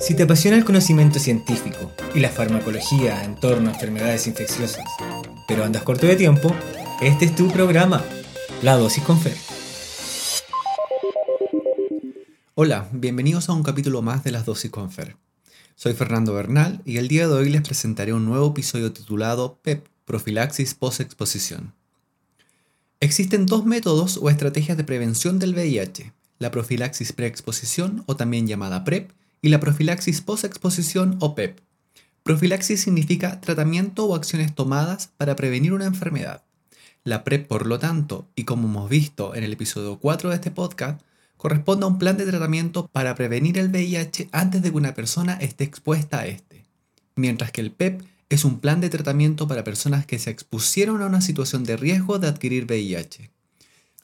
Si te apasiona el conocimiento científico y la farmacología en torno a enfermedades infecciosas, pero andas corto de tiempo, este es tu programa, La Dosis con Fer. Hola, bienvenidos a un capítulo más de Las Dosis con Fer. Soy Fernando Bernal y el día de hoy les presentaré un nuevo episodio titulado PEP, Profilaxis Post-Exposición. Existen dos métodos o estrategias de prevención del VIH, la profilaxis preexposición o también llamada PrEP y la profilaxis post-exposición o PEP. Profilaxis significa tratamiento o acciones tomadas para prevenir una enfermedad. La PrEP, por lo tanto, y como hemos visto en el episodio 4 de este podcast, corresponde a un plan de tratamiento para prevenir el VIH antes de que una persona esté expuesta a este, mientras que el PEP es un plan de tratamiento para personas que se expusieron a una situación de riesgo de adquirir VIH.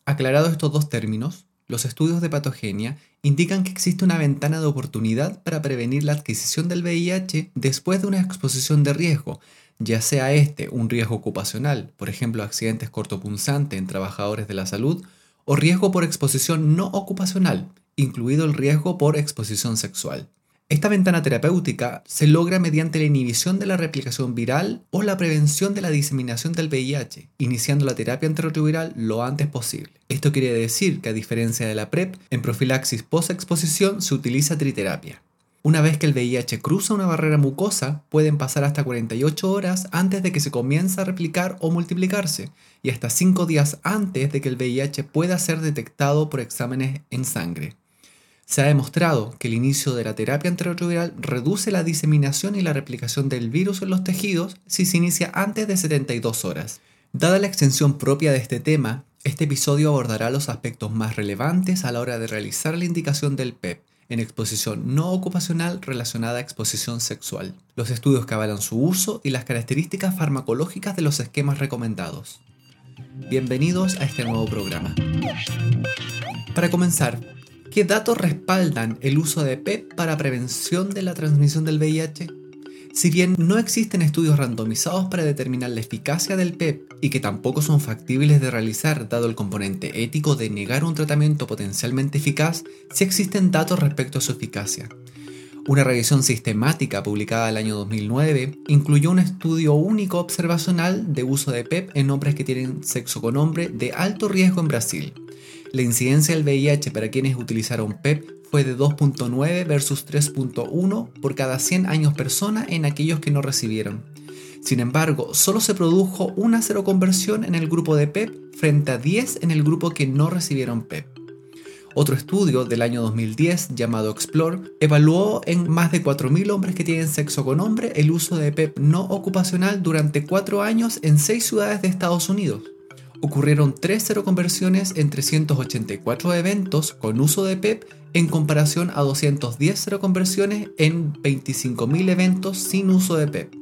Aclarados estos dos términos, los estudios de patogenia indican que existe una ventana de oportunidad para prevenir la adquisición del VIH después de una exposición de riesgo, ya sea este un riesgo ocupacional, por ejemplo accidentes cortopunzantes en trabajadores de la salud, o riesgo por exposición no ocupacional, incluido el riesgo por exposición sexual. Esta ventana terapéutica se logra mediante la inhibición de la replicación viral o la prevención de la diseminación del VIH, iniciando la terapia antirretroviral lo antes posible. Esto quiere decir que a diferencia de la PrEP, en profilaxis post-exposición se utiliza triterapia. Una vez que el VIH cruza una barrera mucosa, pueden pasar hasta 48 horas antes de que se comience a replicar o multiplicarse, y hasta 5 días antes de que el VIH pueda ser detectado por exámenes en sangre. Se ha demostrado que el inicio de la terapia antirretroviral reduce la diseminación y la replicación del virus en los tejidos si se inicia antes de 72 horas. Dada la extensión propia de este tema, este episodio abordará los aspectos más relevantes a la hora de realizar la indicación del PEP en exposición no ocupacional relacionada a exposición sexual, los estudios que avalan su uso y las características farmacológicas de los esquemas recomendados. Bienvenidos a este nuevo programa. Para comenzar, ¿Qué datos respaldan el uso de PEP para prevención de la transmisión del VIH? Si bien no existen estudios randomizados para determinar la eficacia del PEP y que tampoco son factibles de realizar dado el componente ético de negar un tratamiento potencialmente eficaz, sí existen datos respecto a su eficacia. Una revisión sistemática publicada el año 2009 incluyó un estudio único observacional de uso de PEP en hombres que tienen sexo con hombre de alto riesgo en Brasil la incidencia del VIH para quienes utilizaron PEP fue de 2.9 versus 3.1 por cada 100 años persona en aquellos que no recibieron. Sin embargo, solo se produjo una seroconversión en el grupo de PEP frente a 10 en el grupo que no recibieron PEP. Otro estudio del año 2010 llamado Explore evaluó en más de 4.000 hombres que tienen sexo con hombre el uso de PEP no ocupacional durante 4 años en 6 ciudades de Estados Unidos ocurrieron 3 seroconversiones en 384 eventos con uso de PEP en comparación a 210 seroconversiones en 25.000 eventos sin uso de PEP.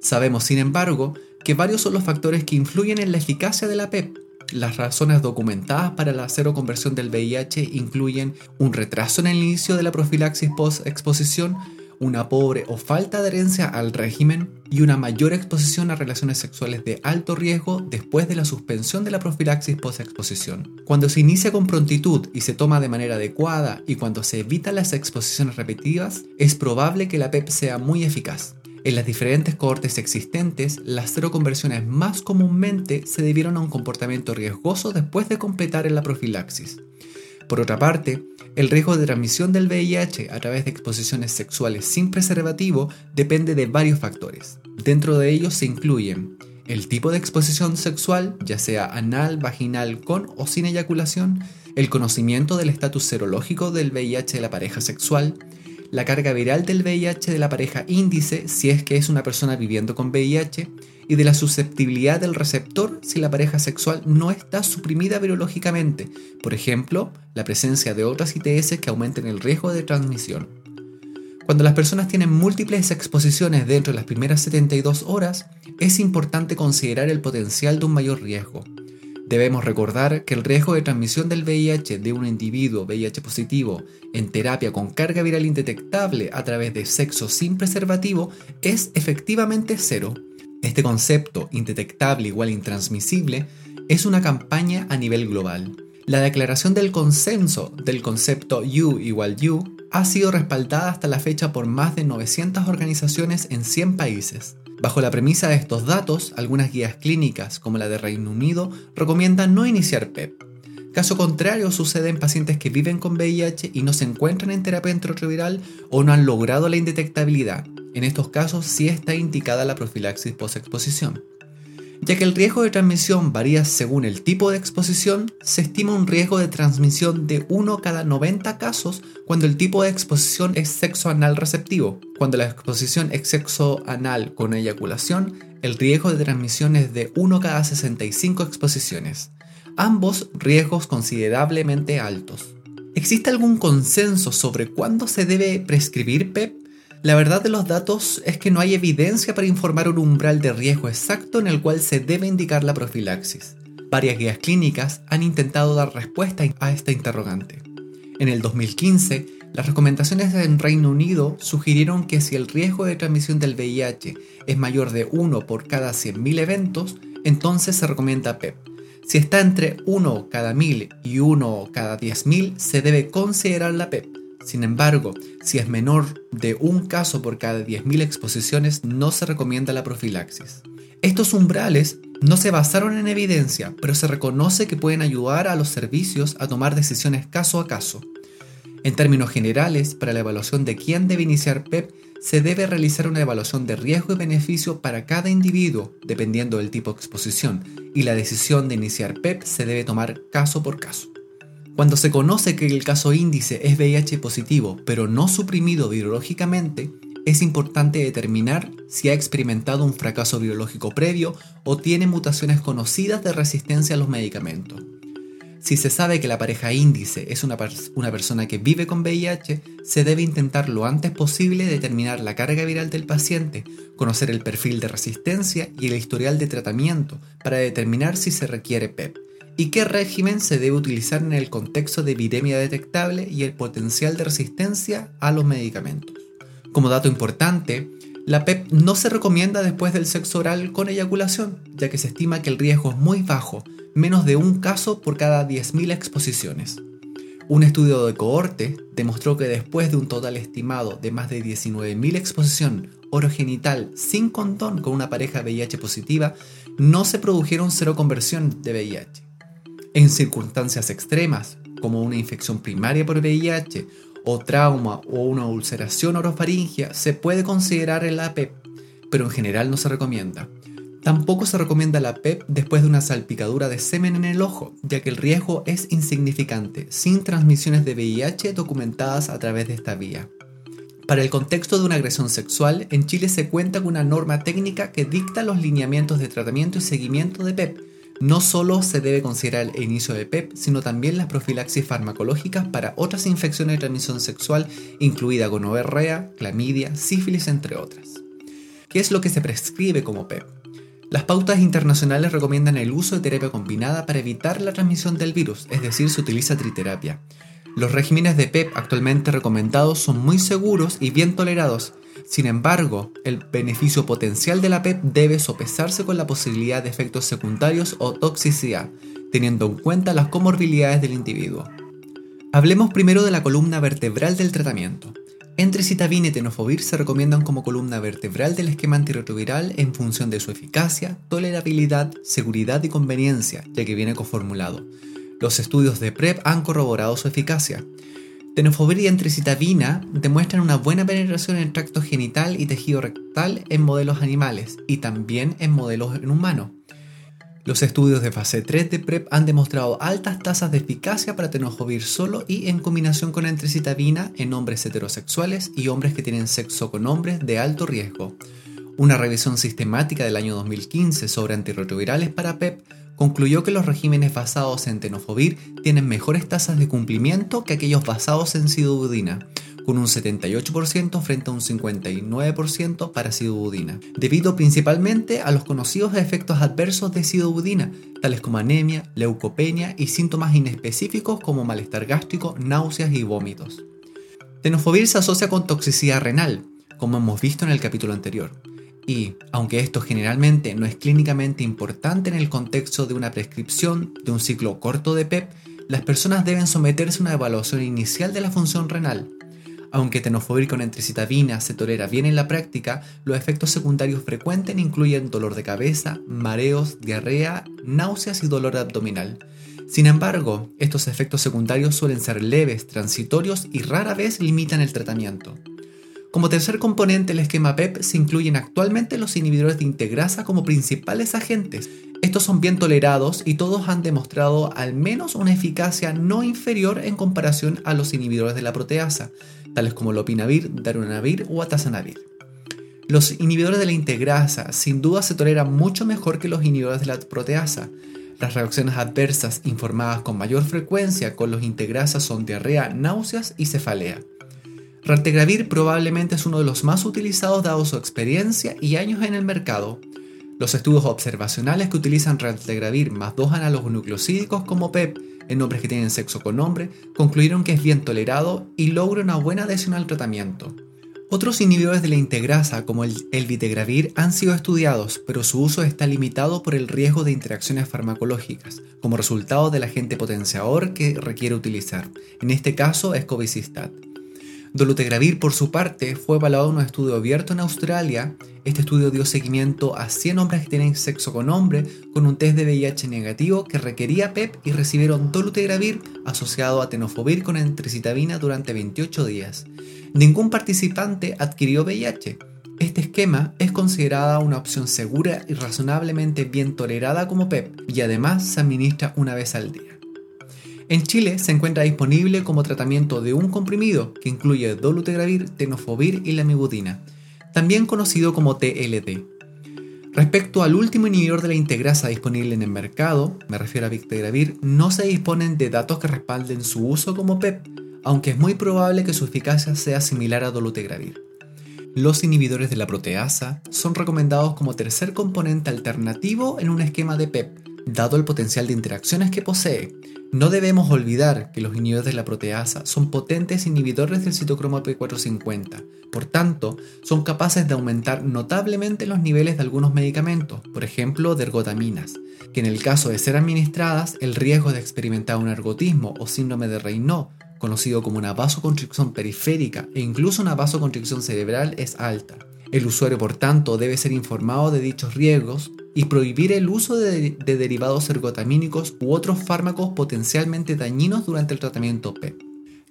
Sabemos, sin embargo, que varios son los factores que influyen en la eficacia de la PEP. Las razones documentadas para la seroconversión del VIH incluyen un retraso en el inicio de la profilaxis post-exposición, una pobre o falta de adherencia al régimen y una mayor exposición a relaciones sexuales de alto riesgo después de la suspensión de la profilaxis post-exposición. Cuando se inicia con prontitud y se toma de manera adecuada y cuando se evitan las exposiciones repetidas, es probable que la PEP sea muy eficaz. En las diferentes cohortes existentes, las seroconversiones más comúnmente se debieron a un comportamiento riesgoso después de completar en la profilaxis. Por otra parte, el riesgo de transmisión del VIH a través de exposiciones sexuales sin preservativo depende de varios factores. Dentro de ellos se incluyen el tipo de exposición sexual, ya sea anal, vaginal, con o sin eyaculación, el conocimiento del estatus serológico del VIH de la pareja sexual, la carga viral del VIH de la pareja índice si es que es una persona viviendo con VIH, y de la susceptibilidad del receptor si la pareja sexual no está suprimida virológicamente, por ejemplo, la presencia de otras ITS que aumenten el riesgo de transmisión. Cuando las personas tienen múltiples exposiciones dentro de las primeras 72 horas, es importante considerar el potencial de un mayor riesgo. Debemos recordar que el riesgo de transmisión del VIH de un individuo VIH positivo en terapia con carga viral indetectable a través de sexo sin preservativo es efectivamente cero este concepto, indetectable igual intransmisible, es una campaña a nivel global. La declaración del consenso del concepto U igual U ha sido respaldada hasta la fecha por más de 900 organizaciones en 100 países. Bajo la premisa de estos datos, algunas guías clínicas, como la de Reino Unido, recomiendan no iniciar PEP. Caso contrario sucede en pacientes que viven con VIH y no se encuentran en terapia antirretroviral o no han logrado la indetectabilidad. En estos casos sí está indicada la profilaxis post-exposición. Ya que el riesgo de transmisión varía según el tipo de exposición, se estima un riesgo de transmisión de 1 cada 90 casos cuando el tipo de exposición es sexo anal receptivo. Cuando la exposición es sexo anal con eyaculación, el riesgo de transmisión es de 1 cada 65 exposiciones. Ambos riesgos considerablemente altos. ¿Existe algún consenso sobre cuándo se debe prescribir PEP? La verdad de los datos es que no hay evidencia para informar un umbral de riesgo exacto en el cual se debe indicar la profilaxis. Varias guías clínicas han intentado dar respuesta a esta interrogante. En el 2015, las recomendaciones en Reino Unido sugirieron que si el riesgo de transmisión del VIH es mayor de 1 por cada 100.000 eventos, entonces se recomienda PEP. Si está entre 1 cada 1000 y 1 cada 10.000, se debe considerar la PEP. Sin embargo, si es menor de un caso por cada 10.000 exposiciones, no se recomienda la profilaxis. Estos umbrales no se basaron en evidencia, pero se reconoce que pueden ayudar a los servicios a tomar decisiones caso a caso. En términos generales, para la evaluación de quién debe iniciar PEP, se debe realizar una evaluación de riesgo y beneficio para cada individuo, dependiendo del tipo de exposición, y la decisión de iniciar PEP se debe tomar caso por caso. Cuando se conoce que el caso índice es VIH positivo, pero no suprimido virológicamente, es importante determinar si ha experimentado un fracaso biológico previo o tiene mutaciones conocidas de resistencia a los medicamentos. Si se sabe que la pareja índice es una, una, persona que vive con VIH, se debe intentar lo antes posible determinar la carga viral del paciente, conocer el perfil de resistencia y el historial de tratamiento para determinar si se requiere PEP y qué régimen se debe utilizar en el contexto de epidemia detectable y el potencial de resistencia a los medicamentos. Como dato importante, la PEP no se recomienda después del sexo oral con eyaculación, ya que se estima que el riesgo es muy bajo, menos de un caso por cada 10.000 exposiciones. Un estudio de cohorte demostró que después de un total estimado de más de 19.000 exposición orogenital sin condón con una pareja VIH positiva, no se produjeron cero conversión de VIH. En circunstancias extremas, como una infección primaria por VIH o trauma o una ulceración orofaringia, se puede considerar el APEP, pero en general no se recomienda. Tampoco se recomienda la PEP después de una salpicadura de semen en el ojo, ya que el riesgo es insignificante, sin transmisiones de VIH documentadas a través de esta vía. Para el contexto de una agresión sexual, en Chile se cuenta con una norma técnica que dicta los lineamientos de tratamiento y seguimiento de PEP, no solo se debe considerar el inicio de PEP, sino también las profilaxis farmacológicas para otras infecciones de transmisión sexual, incluida gonorrea, clamidia, sífilis, entre otras. ¿Qué es lo que se prescribe como PEP? Las pautas internacionales recomiendan el uso de terapia combinada para evitar la transmisión del virus, es decir, se utiliza triterapia. Los regímenes de PEP actualmente recomendados son muy seguros y bien tolerados, sin embargo, el beneficio potencial de la PEP debe sopesarse con la posibilidad de efectos secundarios o toxicidad, teniendo en cuenta las comorbilidades del individuo. Hablemos primero de la columna vertebral del tratamiento. Entrecitavir y tenofovir se recomiendan como columna vertebral del esquema antirretroviral en función de su eficacia, tolerabilidad, seguridad y conveniencia, ya que viene coformulado. Los estudios de PrEP han corroborado su eficacia. Tenofovir y entricitabina demuestran una buena penetración en el tracto genital y tejido rectal en modelos animales y también en modelos en humanos. Los estudios de fase 3 de PrEP han demostrado altas tasas de eficacia para tenofovir solo y en combinación con entricitabina en hombres heterosexuales y hombres que tienen sexo con hombres de alto riesgo. Una revisión sistemática del año 2015 sobre antirretrovirales para PEP concluyó que los regímenes basados en tenofovir tienen mejores tasas de cumplimiento que aquellos basados en sidobudina, con un 78% frente a un 59% para sidobudina, debido principalmente a los conocidos efectos adversos de sidobudina, tales como anemia, leucopenia y síntomas inespecíficos como malestar gástrico, náuseas y vómitos. Tenofovir se asocia con toxicidad renal, como hemos visto en el capítulo anterior y, aunque esto generalmente no es clínicamente importante en el contexto de una prescripción de un ciclo corto de PEP, las personas deben someterse a una evaluación inicial de la función renal. Aunque tenofovir con entricitabina se tolera bien en la práctica, los efectos secundarios frecuentes incluyen dolor de cabeza, mareos, diarrea, náuseas y dolor abdominal. Sin embargo, estos efectos secundarios suelen ser leves, transitorios y rara vez limitan el tratamiento. Como tercer componente del esquema PEP se incluyen actualmente los inhibidores de integrasa como principales agentes. Estos son bien tolerados y todos han demostrado al menos una eficacia no inferior en comparación a los inhibidores de la proteasa, tales como lopinavir, darunavir o atazanavir. Los inhibidores de la integrasa sin duda se toleran mucho mejor que los inhibidores de la proteasa. Las reacciones adversas informadas con mayor frecuencia con los integrasas son diarrea, náuseas y cefalea. Raltegravir probablemente es uno de los más utilizados dado su experiencia y años en el mercado. Los estudios observacionales que utilizan Raltegravir más dos análogos nucleosídicos como PEP en hombres que tienen sexo con hombre concluyeron que es bien tolerado y logra una buena adhesión al tratamiento. Otros inhibidores de la integrasa como el, el han sido estudiados, pero su uso está limitado por el riesgo de interacciones farmacológicas, como resultado del agente potenciador que requiere utilizar. En este caso es covicistat. Dolutegravir, por su parte, fue evaluado en un estudio abierto en Australia. Este estudio dio seguimiento a 100 hombres que tienen sexo con hombre con un test de VIH negativo que requería PEP y recibieron dolutegravir asociado a tenofovir con entricitabina durante 28 días. Ningún participante adquirió VIH. Este esquema es considerada una opción segura y razonablemente bien tolerada como PEP y además se administra una vez al día. En Chile se encuentra disponible como tratamiento de un comprimido que incluye dolutegravir, tenofovir y lamivudina, también conocido como TLD. Respecto al último inhibidor de la integrasa disponible en el mercado, me refiero a Victegravir, no se disponen de datos que respalden su uso como PEP, aunque es muy probable que su eficacia sea similar a dolutegravir. Los inhibidores de la proteasa son recomendados como tercer componente alternativo en un esquema de PEP, dado el potencial de interacciones que posee. No debemos olvidar que los inhibidores de la proteasa son potentes inhibidores del citocromo P450, por tanto, son capaces de aumentar notablemente los niveles de algunos medicamentos, por ejemplo, de ergotaminas, que en el caso de ser administradas, el riesgo de experimentar un ergotismo o síndrome de Raynaud, conocido como una vasoconstricción periférica e incluso una vasoconstricción cerebral, es alta. El usuario, por tanto, debe ser informado de dichos riesgos y prohibir el uso de, derivados ergotamínicos u otros fármacos potencialmente dañinos durante el tratamiento PEP.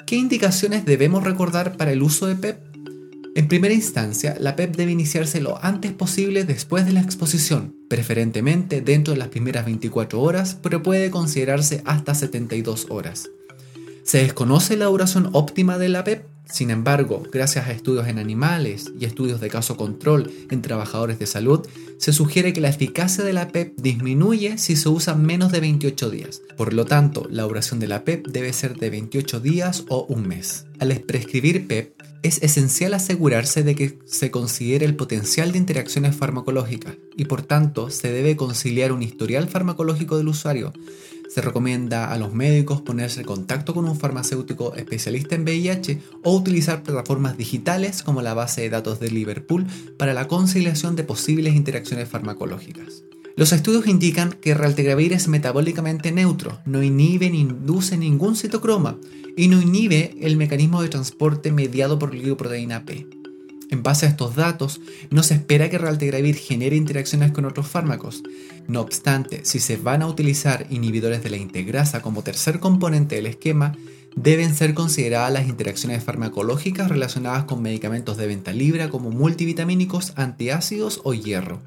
¿Qué indicaciones debemos recordar para el uso de PEP? En primera instancia, la PEP debe iniciarse lo antes posible después de la exposición, preferentemente dentro de las primeras 24 horas, pero puede considerarse hasta 72 horas. Se desconoce la duración óptima de la PEP, sin embargo, gracias a estudios en animales y estudios de caso control en trabajadores de salud, se sugiere que la eficacia de la PEP disminuye si se usa menos de 28 días. Por lo tanto, la duración de la PEP debe ser de 28 días o un mes. Al prescribir PEP, es esencial asegurarse de que se considere el potencial de interacciones farmacológicas y por tanto se debe conciliar un historial farmacológico del usuario se recomienda a los médicos ponerse en contacto con un farmacéutico especialista en VIH o utilizar plataformas digitales como la base de datos de Liverpool para la conciliación de posibles interacciones farmacológicas. Los estudios indican que Raltegravir es metabólicamente neutro, no inhibe ni induce ningún citocroma y no inhibe el mecanismo de transporte mediado por glicoproteína P. En base a estos datos, no se espera que Raltegravir genere interacciones con otros fármacos. No obstante, si se van a utilizar inhibidores de la integrasa como tercer componente del esquema, deben ser consideradas las interacciones farmacológicas relacionadas con medicamentos de venta libre como multivitamínicos, antiácidos o hierro.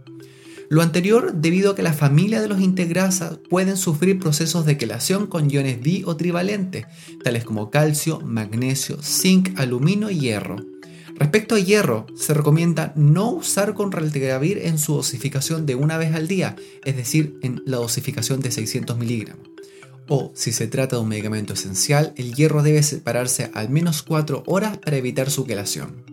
Lo anterior debido a que la familia de los integrasas pueden sufrir procesos de quelación con iones di o trivalentes, tales como calcio, magnesio, zinc, aluminio y hierro. Respecto a hierro, se recomienda no usar con raltegravir en su dosificación de una vez al día, es decir, en la dosificación de 600 miligramos. O, si se trata de un medicamento esencial, el hierro debe separarse al menos 4 horas para evitar su quelación.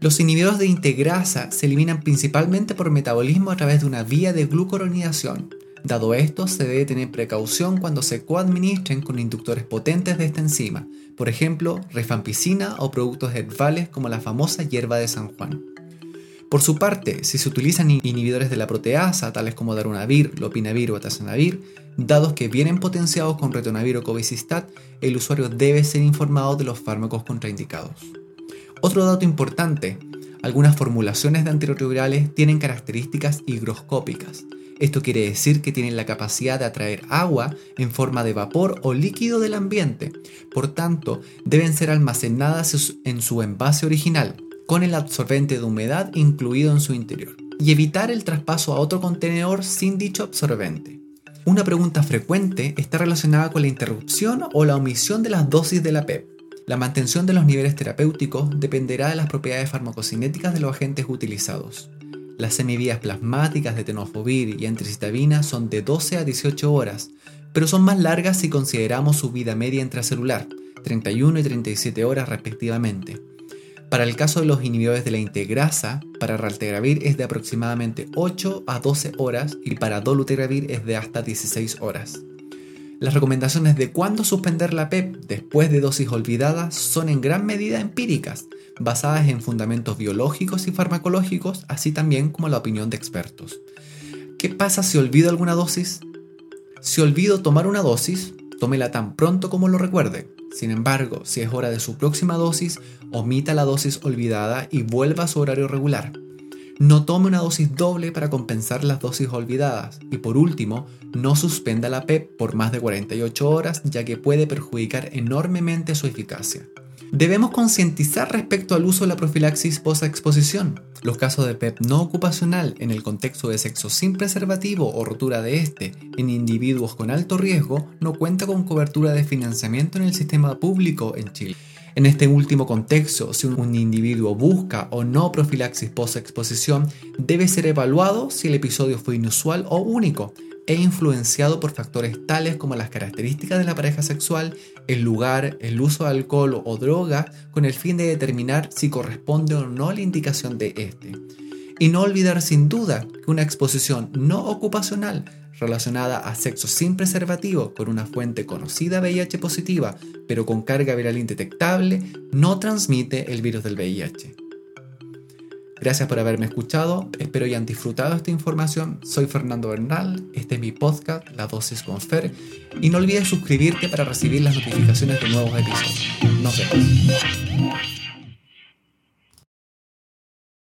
Los inhibidores de integrasa se eliminan principalmente por metabolismo a través de una vía de glucoronidación. Dado esto, se debe tener precaución cuando se coadministren con inductores potentes de esta enzima, por ejemplo, rifampicina o productos herbales como la famosa hierba de San Juan. Por su parte, si se utilizan inhibidores de la proteasa, tales como darunavir, lopinavir o atazanavir, dados que vienen potenciados con retonavir o cobicistat, el usuario debe ser informado de los fármacos contraindicados. Otro dato importante, algunas formulaciones de antirretrovirales tienen características higroscópicas. Esto quiere decir que tienen la capacidad de atraer agua en forma de vapor o líquido del ambiente. Por tanto, deben ser almacenadas en su envase original, con el absorbente de humedad incluido en su interior, y evitar el traspaso a otro contenedor sin dicho absorbente. Una pregunta frecuente está relacionada con la interrupción o la omisión de las dosis de la PEP. La mantención de los niveles terapéuticos dependerá de las propiedades farmacocinéticas de los agentes utilizados. Las semivías plasmáticas de tenofovir y antricitabina son de 12 a 18 horas, pero son más largas si consideramos su vida media intracelular, 31 y 37 horas respectivamente. Para el caso de los inhibidores de la integrasa, para raltegravir es de aproximadamente 8 a 12 horas y para dolutegravir es de hasta 16 horas. Las recomendaciones de cuándo suspender la PEP después de dosis olvidadas son en gran medida empíricas, basadas en fundamentos biológicos y farmacológicos, así también como la opinión de expertos. ¿Qué pasa si olvido alguna dosis? Si olvido tomar una dosis, tómela tan pronto como lo recuerde. Sin embargo, si es hora de su próxima dosis, omita la dosis olvidada y vuelva a su horario regular. No tome una dosis doble para compensar las dosis olvidadas. Y por último, no suspenda la PEP por más de 48 horas ya que puede perjudicar enormemente su eficacia. Debemos concientizar respecto al uso de la profilaxis post-exposición. Los casos de PEP no ocupacional en el contexto de sexo sin preservativo o rotura de este en individuos con alto riesgo no cuenta con cobertura de financiamiento en el sistema público en Chile. En este último contexto, si un individuo busca o no profilaxis post-exposición, debe ser evaluado si el episodio fue inusual o único e influenciado por factores tales como las características de la pareja sexual, el lugar, el uso de alcohol o droga, con el fin de determinar si corresponde o no la indicación de este. Y no olvidar sin duda que una exposición no ocupacional relacionada a sexo sin preservativo con una fuente conocida VIH positiva, pero con carga viral indetectable, no transmite el virus del VIH. Gracias por haberme escuchado, espero hayan disfrutado esta información. Soy Fernando Bernal, este es mi podcast, La Dosis con Fer, y no olvides suscribirte para recibir las notificaciones de nuevos episodios. Nos vemos.